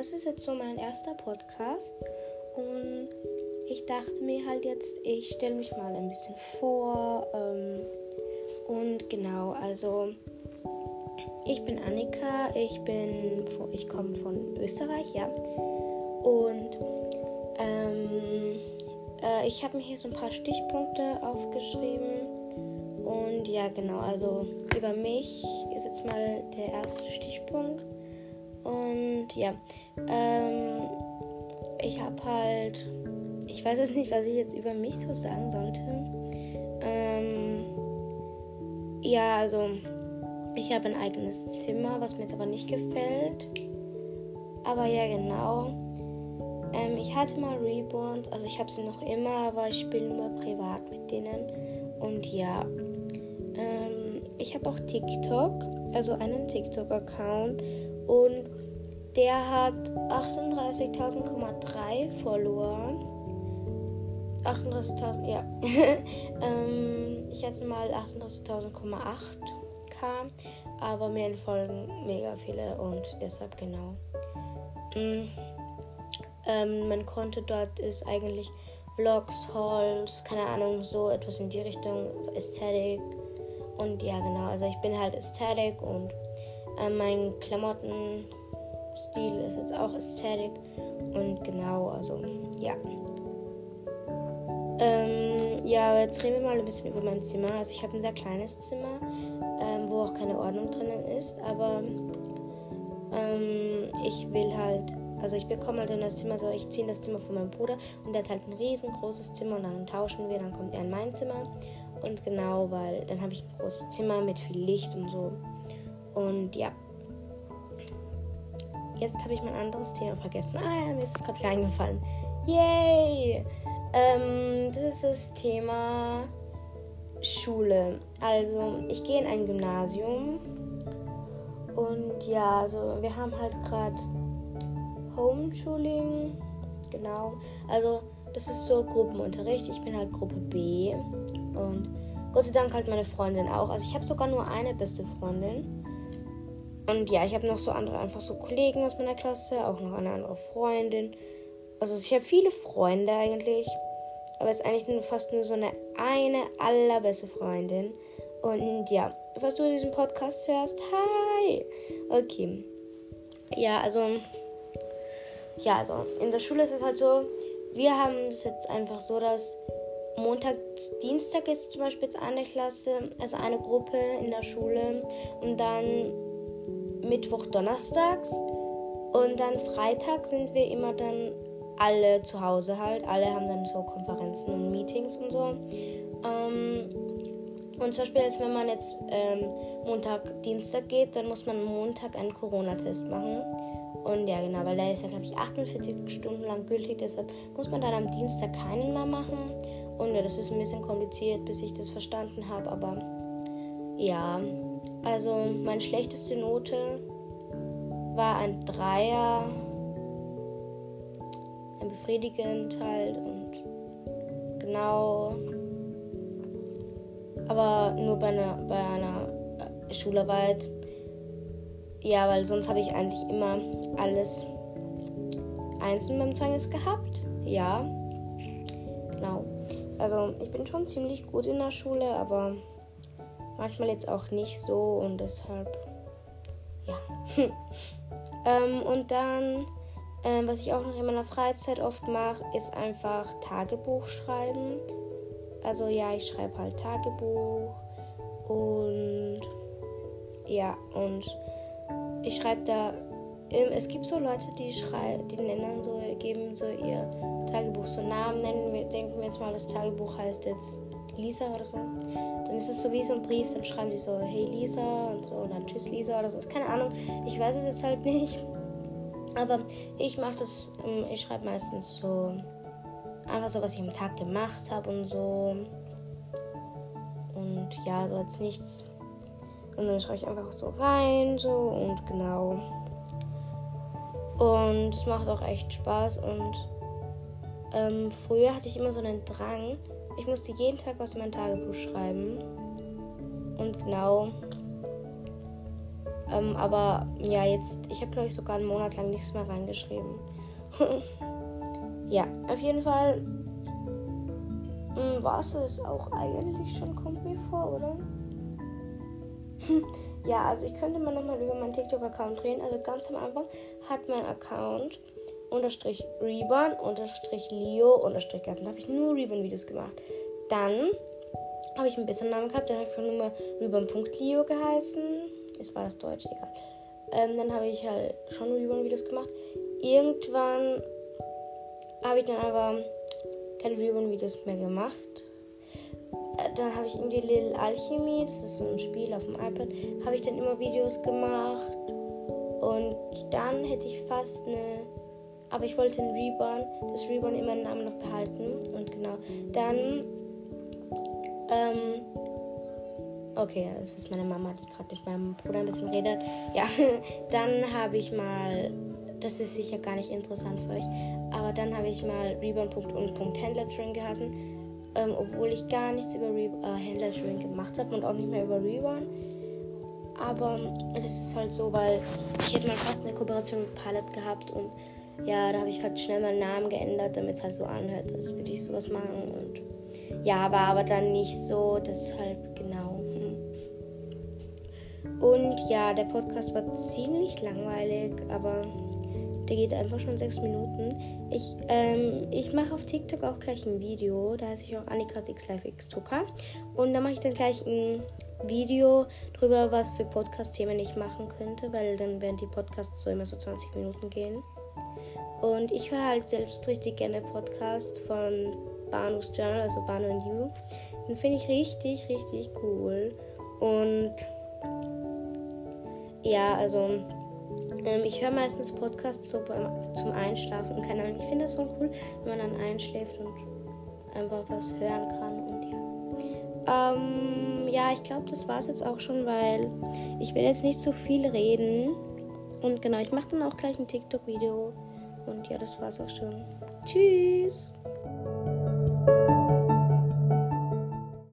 das ist jetzt so mein erster Podcast. Und ich dachte mir halt jetzt, ich stelle mich mal ein bisschen vor. Ähm, und genau, also ich bin Annika, ich bin, ich komme von Österreich, ja. Und ähm, äh, ich habe mir hier so ein paar Stichpunkte aufgeschrieben. Und ja, genau, also über mich ist jetzt mal der erste Stichpunkt. Und ja, ähm, ich habe halt, ich weiß jetzt nicht, was ich jetzt über mich so sagen sollte. Ähm, ja, also ich habe ein eigenes Zimmer, was mir jetzt aber nicht gefällt. Aber ja, genau. Ähm, ich hatte mal Reborns, also ich habe sie noch immer, aber ich spiele nur privat mit denen. Und ja, ähm, ich habe auch TikTok, also einen TikTok-Account. Und der hat 38.000,3 Follower. 38.000, ja. ähm, ich hatte mal 38.000,8k, aber mir entfolgen mega viele und deshalb genau. Mhm. Ähm, mein Konto dort ist eigentlich Vlogs, Hauls, keine Ahnung, so etwas in die Richtung, Ästhetik. Und ja, genau, also ich bin halt Ästhetik und äh, mein Klamottenstil ist jetzt auch Ästhetik. Und genau, also ja. Ähm, ja, jetzt reden wir mal ein bisschen über mein Zimmer. Also ich habe ein sehr kleines Zimmer, ähm, wo auch keine Ordnung drinnen ist, aber ähm, ich will halt also ich bekomme halt in das Zimmer so, ich ziehe das Zimmer von meinem Bruder und der hat halt ein riesengroßes Zimmer und dann tauschen wir, dann kommt er in mein Zimmer. Und genau, weil dann habe ich ein großes Zimmer mit viel Licht und so. Und ja. Jetzt habe ich mein anderes Thema vergessen. Ah ja, mir ist es gerade eingefallen. Yay! Ähm, das ist das Thema Schule. Also, ich gehe in ein Gymnasium. Und ja, also wir haben halt gerade Homeschooling. Genau. Also, das ist so Gruppenunterricht. Ich bin halt Gruppe B. Und Gott sei Dank halt meine Freundin auch. Also, ich habe sogar nur eine beste Freundin. Und ja, ich habe noch so andere, einfach so Kollegen aus meiner Klasse, auch noch eine andere Freundin. Also, ich habe viele Freunde eigentlich. Aber jetzt eigentlich nur fast nur so eine eine allerbeste Freundin. Und ja, falls du diesen Podcast hörst, hi! Okay. Ja, also ja, also in der Schule ist es halt so, wir haben das jetzt einfach so, dass Montag, Dienstag ist zum Beispiel jetzt eine Klasse, also eine Gruppe in der Schule und dann Mittwoch, Donnerstags und dann Freitag sind wir immer dann alle zu Hause halt. Alle haben dann so Konferenzen und Meetings und so. Ähm, und zum Beispiel jetzt, wenn man jetzt ähm, Montag, Dienstag geht, dann muss man Montag einen Corona-Test machen. Und ja, genau, weil der ist ja, glaube ich, 48 Stunden lang gültig. Deshalb muss man dann am Dienstag keinen mehr machen. Und ja, das ist ein bisschen kompliziert, bis ich das verstanden habe. Aber ja, also meine schlechteste Note war ein Dreier. Ein befriedigend halt und genau. Aber nur bei einer, bei einer Schularbeit ja, weil sonst habe ich eigentlich immer alles einzeln beim Zeugnis gehabt. Ja. Genau. Also ich bin schon ziemlich gut in der Schule, aber manchmal jetzt auch nicht so und deshalb ja. ähm, und dann, ähm, was ich auch noch in meiner Freizeit oft mache, ist einfach Tagebuch schreiben. Also ja, ich schreibe halt Tagebuch und ja, und ich schreibe da. Es gibt so Leute, die schreiben, die nennen so, geben so ihr Tagebuch so Namen, nennen wir, denken wir jetzt mal, das Tagebuch heißt jetzt Lisa oder so. Dann ist es so wie so ein Brief, dann schreiben die so, hey Lisa und so und dann tschüss Lisa oder so. Keine Ahnung, ich weiß es jetzt halt nicht. Aber ich mache das, ähm, ich schreibe meistens so einfach so, was ich am Tag gemacht habe und so. Und ja, so jetzt nichts und dann schreibe ich einfach so rein, so und genau. Und es macht auch echt Spaß. Und ähm, früher hatte ich immer so einen Drang. Ich musste jeden Tag was in mein Tagebuch schreiben. Und genau. Ähm, aber ja, jetzt, ich habe glaube ich sogar einen Monat lang nichts mehr reingeschrieben. ja, auf jeden Fall hm, war es das auch eigentlich schon, kommt mir vor, oder? ja, also ich könnte mal nochmal über meinen TikTok-Account reden. Also ganz am Anfang hat mein Account unterstrich Reborn unterstrich Leo unterstrich Garten. Da habe ich nur Reborn-Videos gemacht. Dann habe ich ein bisschen Namen gehabt. Dann habe ich von Nummer Reborn.leo geheißen. Jetzt war das Deutsch, egal. Ähm, dann habe ich halt schon Reborn-Videos gemacht. Irgendwann habe ich dann aber keine Reborn-Videos mehr gemacht. Äh, dann habe ich irgendwie Little Alchemy, das ist so ein Spiel auf dem iPad, habe ich dann immer Videos gemacht. Und dann hätte ich fast eine. Aber ich wollte den Reborn, das Reborn immer den Namen noch behalten. Und genau. Dann. Ähm, okay, das ist meine Mama, die gerade mit meinem Bruder ein bisschen redet. Ja, dann habe ich mal. Das ist sicher gar nicht interessant für euch. Aber dann habe ich mal Reborn.und.händler drin geheißen. Ähm, obwohl ich gar nichts über Re äh, Händler drin gemacht habe und auch nicht mehr über Reborn. Aber das ist halt so, weil ich hätte mal fast eine Kooperation mit Pilot gehabt und ja, da habe ich halt schnell meinen Namen geändert, damit es halt so anhört, als würde ich sowas machen. Und ja, war aber dann nicht so, deshalb genau. Hm. Und ja, der Podcast war ziemlich langweilig, aber der geht einfach schon sechs Minuten. Ich, ähm, ich mache auf TikTok auch gleich ein Video. Da heiße ich auch Annika X Live X Tucker. Und da mache ich dann gleich ein Video drüber, was für Podcast-Themen ich machen könnte, weil dann werden die Podcasts so immer so 20 Minuten gehen. Und ich höre halt selbst richtig gerne Podcasts von Bahnhofs Journal, also Banu and You. Den finde ich richtig, richtig cool. Und ja, also ähm, ich höre meistens Podcasts so beim, zum Einschlafen keine Ahnung. Ich finde das voll cool, wenn man dann einschläft und einfach was hören kann und ja. Ähm, ja, ich glaube, das war es jetzt auch schon, weil ich will jetzt nicht zu viel reden. Und genau, ich mache dann auch gleich ein TikTok-Video. Und ja, das war's auch schon. Tschüss!